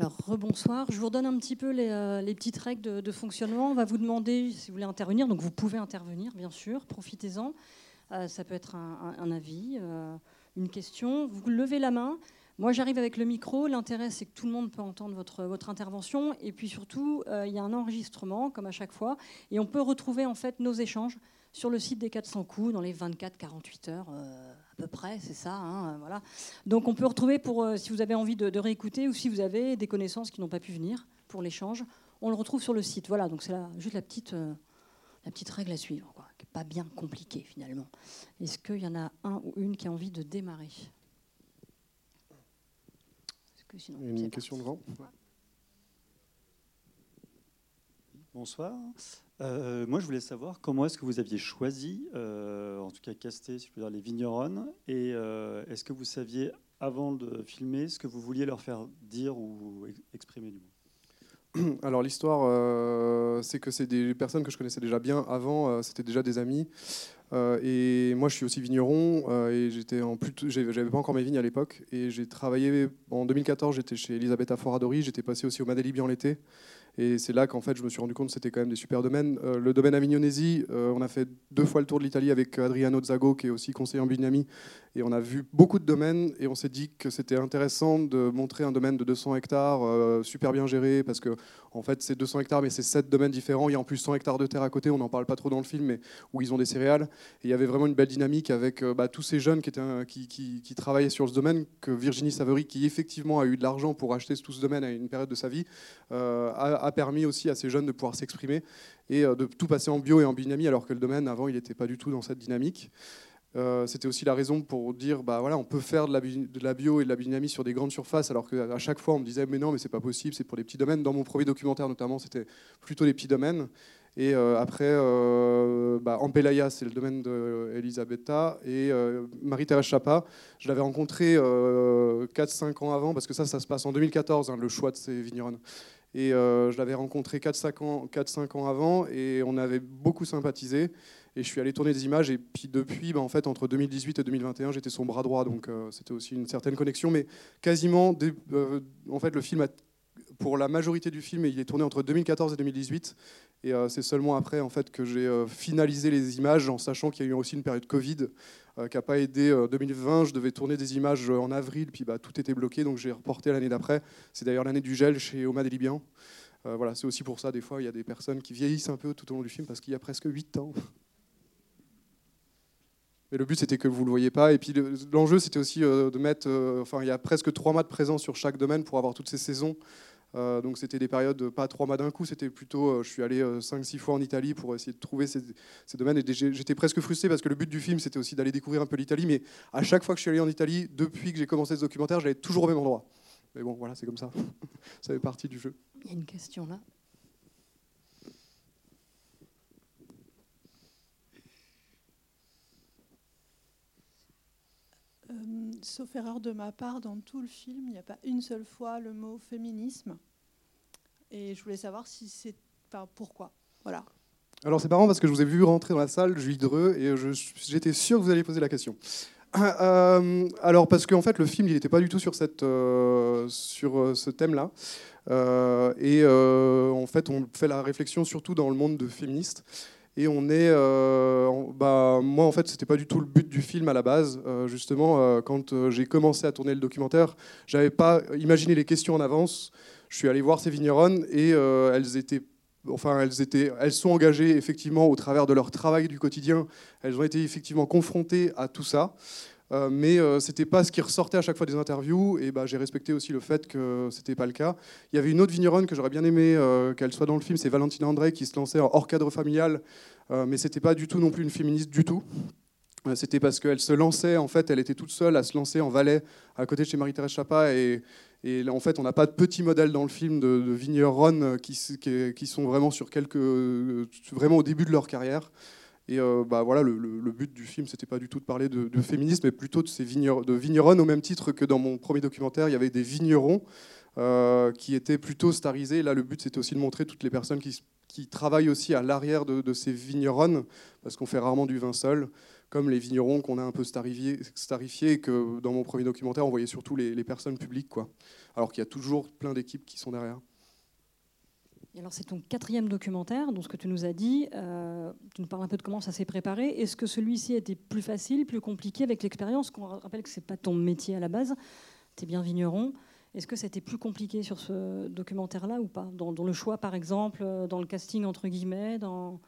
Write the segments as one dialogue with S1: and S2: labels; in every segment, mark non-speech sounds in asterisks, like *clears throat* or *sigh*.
S1: Alors, rebonsoir. Je vous redonne un petit peu les, euh, petites règles de, fonctionnement. On va vous demander si vous voulez intervenir. Donc, vous pouvez intervenir, bien sûr. Profitez-en. Euh, ça peut être un, avis, euh, une question. Vous levez la main. Moi, j'arrive avec le micro. L'intérêt, c'est que tout le monde peut entendre votre, votre intervention. Et puis surtout, il y a un enregistrement, comme à chaque fois. Et on peut retrouver en fait nos échanges sur le site des 400 coups dans les 24-48 heures euh, à peu près, c'est ça. Hein, voilà. Donc on peut retrouver pour euh, si vous avez envie de, réécouter ou si vous avez des connaissances qui n'ont pas pu venir pour l'échange, on le retrouve sur le site. Voilà, donc c'est juste la petite, euh, la petite règle à suivre, quoi, qui n'est pas bien compliquée finalement. Est-ce qu'il y en a un ou une qui a envie de démarrer?
S2: Que sinon, Une question devant
S3: Bonsoir. Euh, moi, je voulais savoir comment est-ce que vous aviez choisi, euh, en tout cas casté, si je dire, les vignerons, et euh, est-ce que vous saviez avant de filmer ce que vous vouliez leur faire dire ou exprimer du
S2: moins? *clears throat* Alors l'histoire, c'est que c'est des personnes que je connaissais déjà bien avant, c'était déjà des amis. et moi, je suis aussi vigneron et j'étais en plus, j'avais pas encore mes vignes à l'époque et j'ai travaillé en 2014. J'étais chez Elisabetta Foradori, j'étais passé aussi au Madelibi en l'été. Et c'est là qu'en fait, je me suis rendu compte que c'était quand même des super domaines. Euh, le domaine Avignonesi, euh, on a fait deux fois le tour de l'Italie avec Adriano Zago, qui est aussi conseiller en biodynamie. Et on a vu beaucoup de domaines et on s'est dit que c'était intéressant de montrer un domaine de 200 hectares euh, super bien géré parce que en fait c'est 200 hectares mais c'est 7 domaines différents. Il y a en plus 100 hectares de terre à côté, on n'en parle pas trop dans le film mais où ils ont des céréales. Et il y avait vraiment une belle dynamique avec bah, tous ces jeunes qui, travaillaient sur ce domaine que Virginie Savary qui effectivement a eu de l'argent pour acheter tout ce domaine à une période de sa vie a, permis aussi à ces jeunes de pouvoir s'exprimer et de tout passer en bio et en biodynamie alors que le domaine avant il n'était pas du tout dans cette dynamique. Euh, c'était aussi la raison pour dire bah voilà on peut faire de la, bio et de la biodynamie sur des grandes surfaces alors qu'à chaque fois on me disait mais non mais c'est pas possible c'est pour les petits domaines. Dans mon premier documentaire notamment c'était plutôt les petits domaines. Et euh, après euh, bah, Ampelaya c'est le domaine d'Elisabetta et Marie-Thérèse Chapa je l'avais rencontré 4-5 ans avant parce que ça ça se passe en 2014 hein, le choix de ces vignerons et je l'avais rencontré 4-5 ans, 4, ans avant et on avait beaucoup sympathisé et je suis allé tourner des images. Et puis depuis, bah, en fait, entre 2018 et 2021, j'étais son bras droit. Donc euh, c'était aussi une certaine connexion. Mais quasiment, euh, en fait, le film, pour la majorité du film, il est tourné entre 2014 et 2018. Et euh, c'est seulement après en fait, que j'ai finalisé les images en sachant qu'il y a eu aussi une période Covid qui n'a pas aidé 2020. Je devais tourner des images en avril, puis bah, tout était bloqué. Donc j'ai reporté l'année d'après. C'est d'ailleurs l'année du gel chez Oma et Libyan. voilà, c'est aussi pour ça, des fois, il y a des personnes qui vieillissent un peu tout au long du film parce qu'il y a presque 8 ans. Mais le but, c'était que vous ne le voyez pas. Et puis l'enjeu, c'était aussi euh, de mettre. Euh, enfin, il y a presque trois mois de présence sur chaque domaine pour avoir toutes ces saisons. Euh, donc c'était des périodes, pas trois mois d'un coup, c'était plutôt. je suis allé cinq, six fois en Italie pour essayer de trouver ces, domaines. Et j'étais presque frustré parce que le but du film, c'était aussi d'aller découvrir un peu l'Italie. Mais à chaque fois que je suis allé en Italie, depuis que j'ai commencé ce documentaire, j'allais toujours au même endroit. Mais bon, voilà, c'est comme ça. *laughs* ça fait partie du jeu.
S1: Il y a une question là.
S4: Euh, sauf erreur de ma part, dans tout le film, il n'y a pas une seule fois le mot féminisme. Et je voulais savoir si c'est enfin, pourquoi. Voilà.
S2: Alors c'est marrant parce que je vous ai vu rentrer dans la salle, Julie Dreux, et j'étais sûr que vous alliez poser la question. Euh, alors parce qu'en fait le film il n'était pas du tout sur, cette, euh, sur ce thème-là. et en fait on fait la réflexion surtout dans le monde de féministes. Et on est, euh, bah, moi en fait, c'était pas du tout le but du film à la base. Euh, justement, euh, quand j'ai commencé à tourner le documentaire, j'avais pas imaginé les questions en avance. Je suis allé voir ces vigneronnes et elles étaient enfin, elles, étaient, elles sont engagées effectivement au travers de leur travail du quotidien. Elles ont été effectivement confrontées à tout ça. Euh, mais euh, c'était pas ce qui ressortait à chaque fois des interviews, et bah, j'ai respecté aussi le fait que c'était pas le cas. Il y avait une autre vigneronne que j'aurais bien aimé euh, qu'elle soit dans le film, c'est Valentina André qui se lançait hors cadre familial, mais c'était pas du tout non plus une féministe du tout. C'était parce qu'elle se lançait, en fait, elle était toute seule à se lancer en Valais, à côté de chez Marie-Thérèse Chapa. Et, en fait, on n'a pas de petits modèles dans le film de, de vigneronnes qui, qui, qui, sont vraiment, sur quelques, vraiment au début de leur carrière. Et euh, bah, voilà, le, but du film, c'était pas du tout de parler de, féminisme, mais plutôt de ces vigneronnes, au même titre que dans mon premier documentaire, il y avait des vignerons euh, qui étaient plutôt starisés. là, le but, c'était aussi de montrer toutes les personnes qui, travaillent aussi à l'arrière de, ces vigneronnes, parce qu'on fait rarement du vin seul, comme les vignerons qu'on a un peu starifiés et que dans mon premier documentaire, on voyait surtout les, les personnes publiques, quoi. alors qu'il y a toujours plein d'équipes qui sont derrière.
S1: Alors c'est ton quatrième documentaire, donc ce que tu nous as dit, euh, tu nous parles un peu de comment ça s'est préparé. Est-ce que celui-ci était plus facile, plus compliqué avec l'expérience? On rappelle que ce n'est pas ton métier à la base, tu es bien vigneron. Est-ce que c'était plus compliqué sur ce documentaire-là ou pas? Dans, dans, le choix, par exemple, euh, dans le casting, entre guillemets, dans,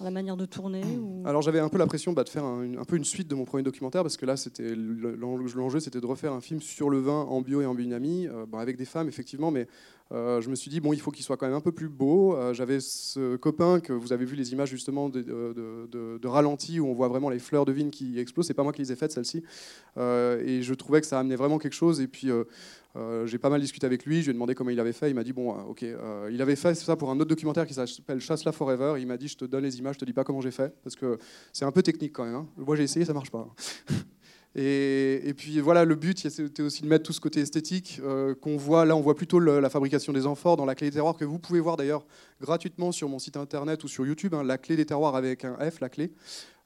S1: la manière de tourner ou... *clears throat*
S2: Alors j'avais un peu la pression bah, de faire un, peu une suite de mon premier documentaire parce que là c'était l'enjeu c'était de refaire un film sur le vin en bio et en biodynamie euh, bah, avec des femmes effectivement mais euh, je me suis dit, bon, il faut qu'il soit quand même un peu plus beau. Euh, J'avais ce copain que vous avez vu les images justement de, de, ralenti où on voit vraiment les fleurs de vigne qui explosent. C'est pas moi qui les ai faites, celles-ci. Et je trouvais que ça amenait vraiment quelque chose. Et puis, euh, euh, j'ai pas mal discuté avec lui. Je lui ai demandé comment il avait fait. Il m'a dit, bon, ok, il avait fait ça pour un autre documentaire qui s'appelle Chasse la Forever. Il m'a dit, je te donne les images, je te dis pas comment j'ai fait. Parce que c'est un peu technique quand même. Hein. Moi, j'ai essayé, ça marche pas. *laughs* Et, et, puis voilà, le but, c'était aussi de mettre tout ce côté esthétique euh, qu'on voit. Là, on voit plutôt la fabrication des amphores dans la clé des terroirs que vous pouvez voir d'ailleurs gratuitement sur mon site internet ou sur YouTube. Hein, la clé des terroirs avec un F, la clé.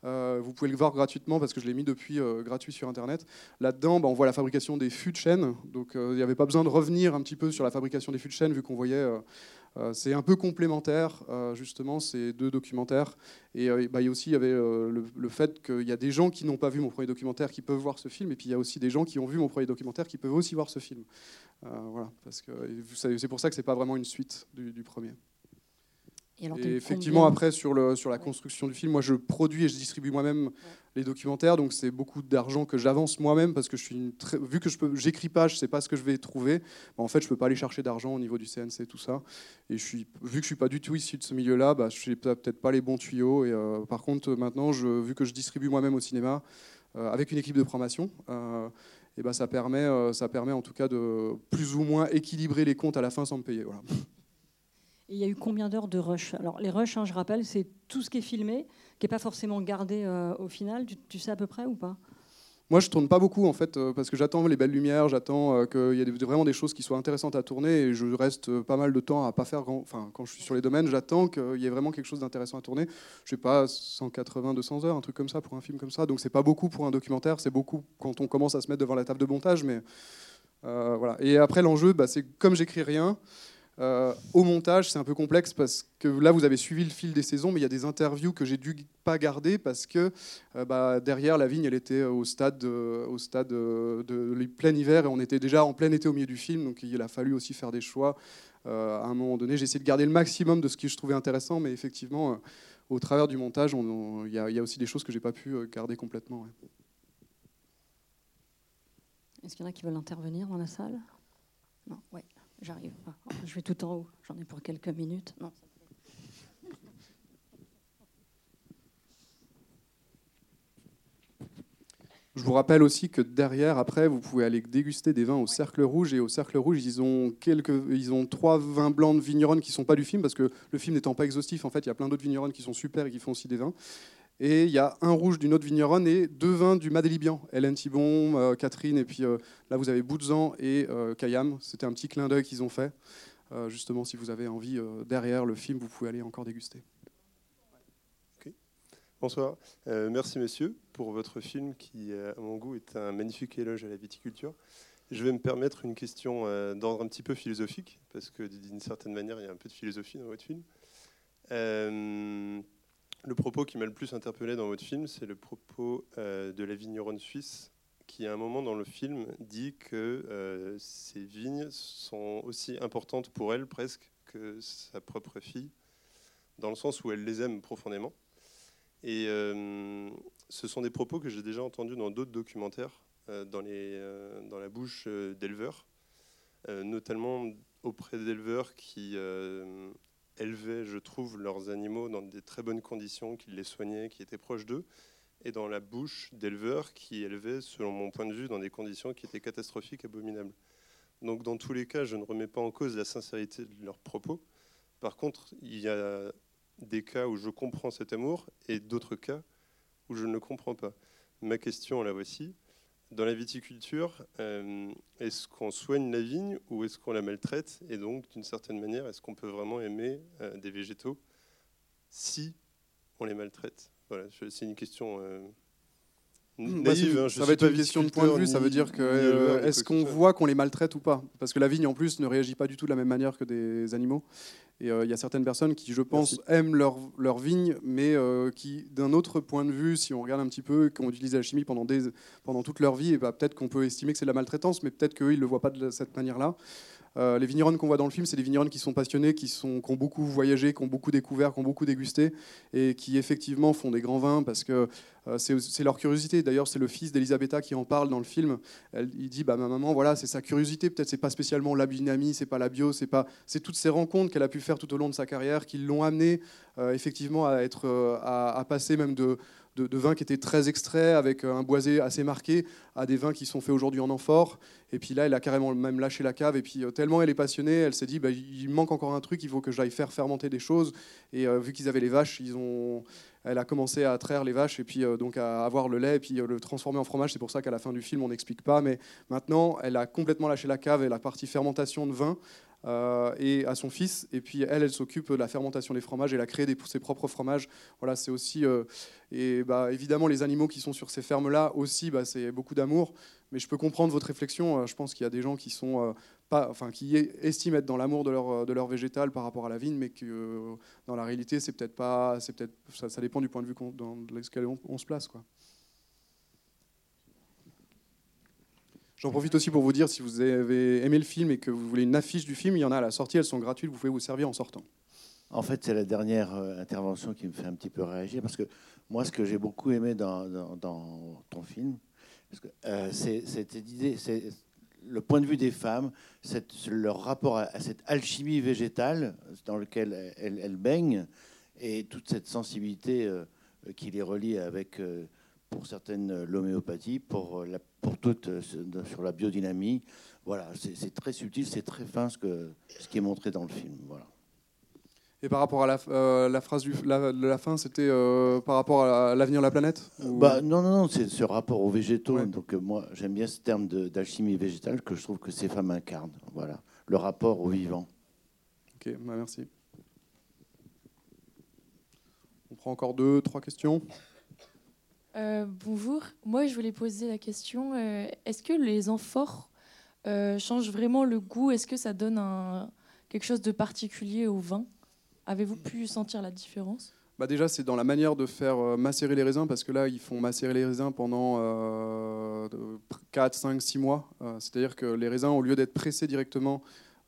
S2: Euh, vous pouvez le voir gratuitement parce que je l'ai mis depuis euh, gratuit sur internet. Là-dedans, bah, on voit la fabrication des fûts de chêne. Donc il n'y avait pas besoin de revenir un petit peu sur la fabrication des fûts de chêne vu qu'on voyait euh, c'est un peu complémentaire, euh, justement, ces deux documentaires. Et euh, bah, aussi il y avait, le, le, fait qu'il y a des gens qui n'ont pas vu mon premier documentaire qui peuvent voir ce film, et puis il y a aussi des gens qui ont vu mon premier documentaire qui peuvent aussi voir ce film. voilà, parce que c'est pour ça que c'est pas vraiment une suite du premier. Et, alors, et effectivement, après, sur, le, sur la ouais. construction du film, moi, je produis et je distribue moi-même ouais. les documentaires. Donc, c'est beaucoup d'argent que j'avance moi-même parce que je suis une très, vu que je peux, j'écris pas, je sais pas ce que je vais trouver. Bah, en fait, je peux pas aller chercher d'argent au niveau du CNC, tout ça. Et je suis, vu que je suis pas du tout issu de ce milieu-là, bah, je n'ai peut-être pas les bons tuyaux. Et euh, par contre, maintenant, je, vu que je distribue moi-même au cinéma euh, avec une équipe de promotion. Euh, et ben, ça, permet, ça permet en tout cas de plus ou moins équilibrer les comptes à la fin sans me payer. Voilà.
S1: Il y a eu combien d'heures de rush? Alors les rushs, hein, je rappelle, c'est tout ce qui est filmé, qui n'est pas forcément gardé euh, au final. Tu, sais à peu près ou pas?
S2: Moi, je tourne pas beaucoup en fait, euh, parce que j'attends les belles lumières, j'attends euh, qu'il y ait vraiment des choses qui soient intéressantes à tourner, et je reste pas mal de temps à pas faire. Grand... Enfin, quand je suis sur les domaines, j'attends qu'il y ait vraiment quelque chose d'intéressant à tourner. Je sais pas 180, 200 heures, un truc comme ça pour un film comme ça. Donc c'est pas beaucoup pour un documentaire, c'est beaucoup quand on commence à se mettre devant la table de montage, mais voilà. Et après l'enjeu, bah, c'est comme j'écris rien. Euh, au montage, c'est un peu complexe parce que là, vous avez suivi le fil des saisons, mais il y a des interviews que j'ai dû pas garder parce que euh, bah, derrière la vigne, elle était au stade, euh, au stade de, plein hiver et on était déjà en plein été au milieu du film, donc il a fallu aussi faire des choix. à un moment donné, j'ai essayé de garder le maximum de ce que je trouvais intéressant, mais effectivement, au travers du montage, il y, a aussi des choses que j'ai pas pu garder complètement.
S1: Est-ce qu'il y en a qui veulent intervenir dans la salle? Non, ouais. J'arrive. Ah, je vais tout en haut. J'en ai pour quelques minutes. Non.
S2: Je vous rappelle aussi que derrière, après, vous pouvez aller déguster des vins au Cercle Rouge. Et au Cercle Rouge, ils ont, quelques, ils ont trois vins blancs de vigneronnes qui ne sont pas du film, parce que le film n'étant pas exhaustif, en fait, il y a plein d'autres vigneronnes qui sont super et qui font aussi des vins. Et il y a un rouge d'une autre vigneronne et deux vins du Madélibian. Hélène Thibon, euh, Catherine, et puis euh, là vous avez Boudzan et euh, Kayam. C'était un petit clin d'œil qu'ils ont fait. Euh, justement, si vous avez envie, derrière le film, vous pouvez aller encore déguster.
S5: Bonsoir. Merci messieurs pour votre film qui, à mon goût, est un magnifique éloge à la viticulture. Je vais me permettre une question d'ordre un petit peu philosophique, parce que d'une certaine manière, il y a un peu de philosophie dans votre film. Le propos qui m'a le plus interpellé dans votre film, c'est le propos euh, de la vigneronne suisse qui, à un moment dans le film, dit que euh, vignes sont aussi importantes pour elle presque que sa propre fille, dans le sens où elle les aime profondément. Et euh, ce sont des propos que j'ai déjà entendus dans d'autres documentaires, euh, dans, les, dans la bouche d'éleveurs, notamment auprès d'éleveurs qui élevaient, je trouve, leurs animaux dans des très bonnes conditions, qui les soignaient, qui étaient proches d'eux, et dans la bouche d'éleveurs qui élevaient, selon mon point de vue, dans des conditions qui étaient catastrophiques, abominables. Donc dans tous les cas, je ne remets pas en cause la sincérité de leurs propos. Par contre, il y a des cas où je comprends cet amour et d'autres cas où je ne le comprends pas. Ma question, la voici. Dans la viticulture, euh, est-ce qu'on soigne la vigne ou est-ce qu'on la maltraite? Et donc, d'une certaine manière, est-ce qu'on peut vraiment aimer euh, des végétaux si on les maltraite? Voilà, c'est une question euh,
S2: Bah,
S5: naïve.
S2: c'est-
S5: hein,
S2: ça va être une question de point de vue, ça veut dire que euh, est-ce qu'on voit qu'on les maltraite ou pas? Parce que la vigne en plus ne réagit pas du tout de la même manière que des animaux. Et euh, il y a certaines personnes qui, je pense,
S5: Merci.
S2: aiment leur, leur vigne, mais euh, qui, d'un autre point de vue, si on regarde un petit peu, qui ont utilisé la chimie pendant, des, pendant toute leur vie, et bah, peut-être qu'on peut estimer que c'est de la maltraitance, mais peut-être qu'eux, ils ne le voient pas de cette manière-là. Euh, les vigneronnes qu'on voit dans le film, c'est des vigneronnes qui sont passionnés, qui, sont, qui ont beaucoup voyagé, qui ont beaucoup découvert, qui ont beaucoup dégusté, et qui effectivement font des grands vins parce que euh, c'est leur curiosité. D'ailleurs, c'est le fils d'Elisabetta qui en parle dans le film. Il dit bah, Ma maman, voilà, c'est sa curiosité. Peut-être c'est pas spécialement la biodynamie, c'est pas la bio, c'est pas, c'est toutes ces rencontres qu'elle a pu faire tout au long de sa carrière qui l'ont amené euh, effectivement à, être, à passer même de, de, vins qui étaient très extraits, avec euh, un boisé assez marqué, à des vins qui sont faits aujourd'hui en amphore. Et puis là, elle a carrément même lâché la cave. Et puis euh, tellement elle est passionnée, elle s'est dit bah, il manque encore un truc, il faut que j'aille faire fermenter des choses. Et euh, vu qu'ils avaient les vaches, ils ont, elle a commencé à traire les vaches et puis euh, donc à avoir le lait et puis euh, le transformer en fromage. C'est pour ça qu'à la fin du film, on n'explique pas. Mais maintenant, elle a complètement lâché la cave et la partie fermentation de vin. euh, et à son fils et puis elle elle s'occupe de la fermentation des fromages elle a créé des, ses propres fromages voilà c'est aussi et bah, évidemment les animaux qui sont sur ces fermes là aussi bah, c'est beaucoup d'amour mais je peux comprendre votre réflexion. Euh, Je pense qu'il y a des gens qui sont qui est- estiment être dans l'amour de leur, euh, végétal par rapport à la vigne, mais que euh, dans la réalité, c'est peut-être pas, c'est peut-être, ça, dépend du point de vue dans lequel on, se place. J'en profite aussi pour vous dire, si vous avez aimé le film et que vous voulez une affiche du film, il y en a à la sortie, elles sont gratuites, vous pouvez vous servir en sortant.
S6: En fait, c'est la dernière euh, intervention qui me fait un petit peu réagir parce que moi, ce que j'ai beaucoup aimé dans, ton film, euh, c'est cette idée, le point de vue des femmes, leur rapport à, cette alchimie végétale dans laquelle elles, baignent et toute cette sensibilité euh, qui les relie avec, euh, pour certaines, l'homéopathie, pour, pour toutes euh, sur la biodynamie. Voilà, c'est très subtil, c'est très fin ce, que, ce qui est montré dans le film. Voilà.
S2: Et par rapport à la, euh, la phrase du, la, de la fin, c'était euh, par rapport à l'avenir de la planète ou-
S6: Bah, non, non, non, c'est ce rapport aux végétaux.
S2: Ouais.
S6: Donc euh, moi, j'aime bien ce terme d'alchimie végétale que je trouve que ces femmes incarnent. Voilà, le rapport au vivant.
S2: Ok, bah, merci. On prend encore deux, trois questions.
S7: Euh, bonjour, moi je voulais poser la question, euh, est-ce que les amphores euh, changent vraiment le goût? Est-ce que ça donne un- quelque chose de particulier au vin? Avez-vous pu sentir la différence?
S2: Bah déjà, c'est dans la manière de faire euh, macérer les raisins, parce que là, ils font macérer les raisins pendant euh, 4, 5, 6 mois. Euh, C'est-à-dire que les raisins, au lieu d'être pressés directement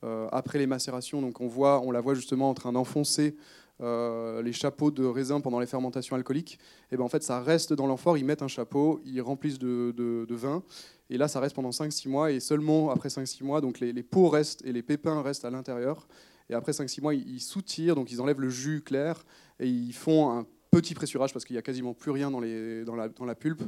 S2: euh, après les macérations, donc on, voit, on la voit justement en train d'enfoncer les chapeaux de raisins pendant les fermentations alcooliques, et ben en fait, ça reste dans l'amphore, ils mettent un chapeau, ils remplissent de vin, et là, ça reste pendant 5-6 mois, et seulement après 5-6 mois, donc les, les peaux restent et les pépins restent à l'intérieur. Et après 5-6 mois, ils, soutirent, donc ils enlèvent le jus clair, et ils font un petit pressurage parce qu'il n'y a quasiment plus rien dans, les, dans, la, dans la pulpe.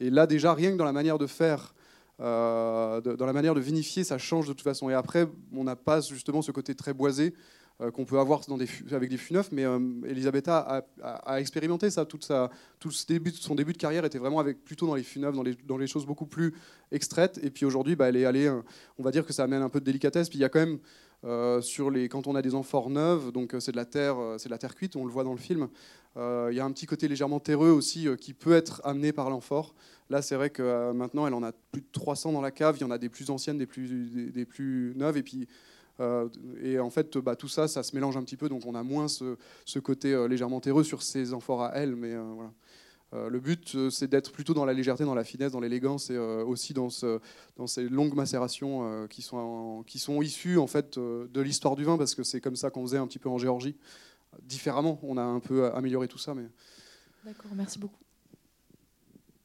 S2: Et là, déjà, rien que dans la manière de faire, euh, dans la manière de vinifier, ça change de toute façon. Et après, on n'a pas justement ce côté très boisé euh, qu'on peut avoir dans des avec des fûts neufs, mais euh, Elisabetta a, expérimenté ça. Toute sa, tout son début de carrière était vraiment avec, plutôt dans les fûts neufs, dans les, dans les choses beaucoup plus extraites. Et puis aujourd'hui, bah, elle est allée, on va dire que ça amène un peu de délicatesse. Puis il y a quand même euh, sur les, quand on a des amphores neuves, donc euh, c'est de la terre, euh, c'est de la terre cuite, on le voit dans le film. Il y a un petit côté légèrement terreux aussi qui peut être amené par l'amphore. Là, c'est vrai que maintenant, elle en a plus de 300 dans la cave. Il y en a des plus anciennes, des plus, des, plus neuves, et puis et en fait, bah, tout ça, ça se mélange un petit peu, donc on a moins ce, ce côté légèrement terreux sur ces amphores à elle, mais voilà. Euh, le but, euh, c'est d'être plutôt dans la légèreté, dans la finesse, dans l'élégance, et euh, aussi dans, ce, dans ces longues macérations euh, qui, sont en- qui sont issues en fait euh, de l'histoire du vin, parce que c'est comme ça qu'on faisait un petit peu en Géorgie. Différemment, on a un peu amélioré tout ça, mais
S7: D'accord, merci beaucoup.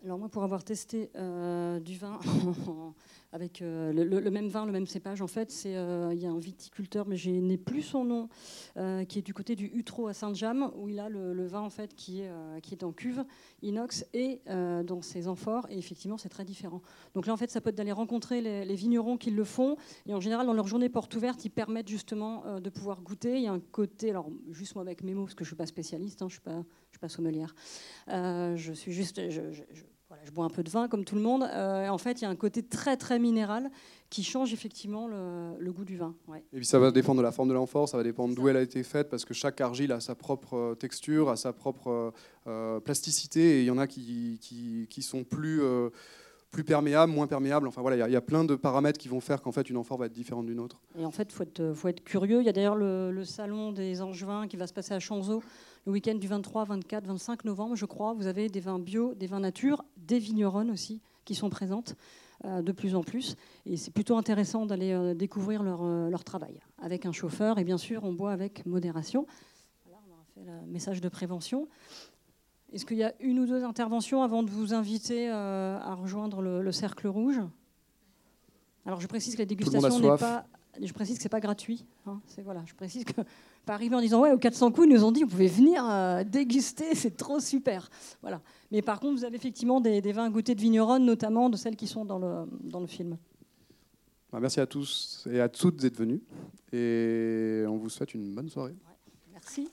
S1: Alors moi, pour avoir testé euh, du vin *laughs* avec euh, le, même vin, le même cépage, en fait, c'est euh, il y a un viticulteur, mais je n'ai plus son nom, euh, qui est du côté du Utreau à Saint-James, où il a le, vin en fait qui est qui est en cuve inox et dans ses amphores. Et effectivement, c'est très différent. Donc là, en fait, ça peut être d'aller rencontrer les, vignerons qui le font. Et en général, dans leur journée porte ouverte, ils permettent justement de pouvoir goûter. Il y a un côté, alors juste moi avec mes mots, parce que je suis pas spécialiste, hein, je suis pas je suis pas sommelière. Je suis juste, je bois un peu de vin comme tout le monde. Euh, en fait, il y a un côté très très minéral qui change effectivement le, goût du vin.
S2: Et puis ça va dépendre de la forme de l'amphore, ça va dépendre d'où elle a été faite, parce que chaque argile a sa propre texture, a sa propre plasticité, et il y en a qui, qui, sont plus plus perméable, moins perméable. Enfin voilà, il y, a plein de paramètres qui vont faire qu'en fait une amphore va être différente d'une autre.
S1: Et en fait, il faut être, faut être curieux. Il y a d'ailleurs le, salon des Angevins qui va se passer à Chanzeau le week-end du 23, 24, 25 novembre, je crois. Vous avez des vins bio, des vins nature, des vigneronnes aussi qui sont présentes euh, de plus en plus. Et c'est plutôt intéressant d'aller euh, découvrir leur, euh, leur, travail avec un chauffeur. Et bien sûr, on boit avec modération. Voilà, on a fait le message de prévention. Est-ce qu'il y a une ou deux interventions avant de vous inviter à rejoindre le, cercle rouge? Alors je précise que la dégustation n'est pas. Je précise que c'est pas gratuit. Hein. voilà. Je précise que *laughs* pas arriver en disant ouais au 400 coups ils nous ont dit vous pouvez venir euh, déguster *laughs* c'est trop super. Voilà. Mais par contre vous avez effectivement des, vins goûtés de vigneronne notamment de celles qui sont dans le dans le film.
S2: Bah, merci à tous et à toutes d'être venus et on vous souhaite une bonne soirée.
S1: merci.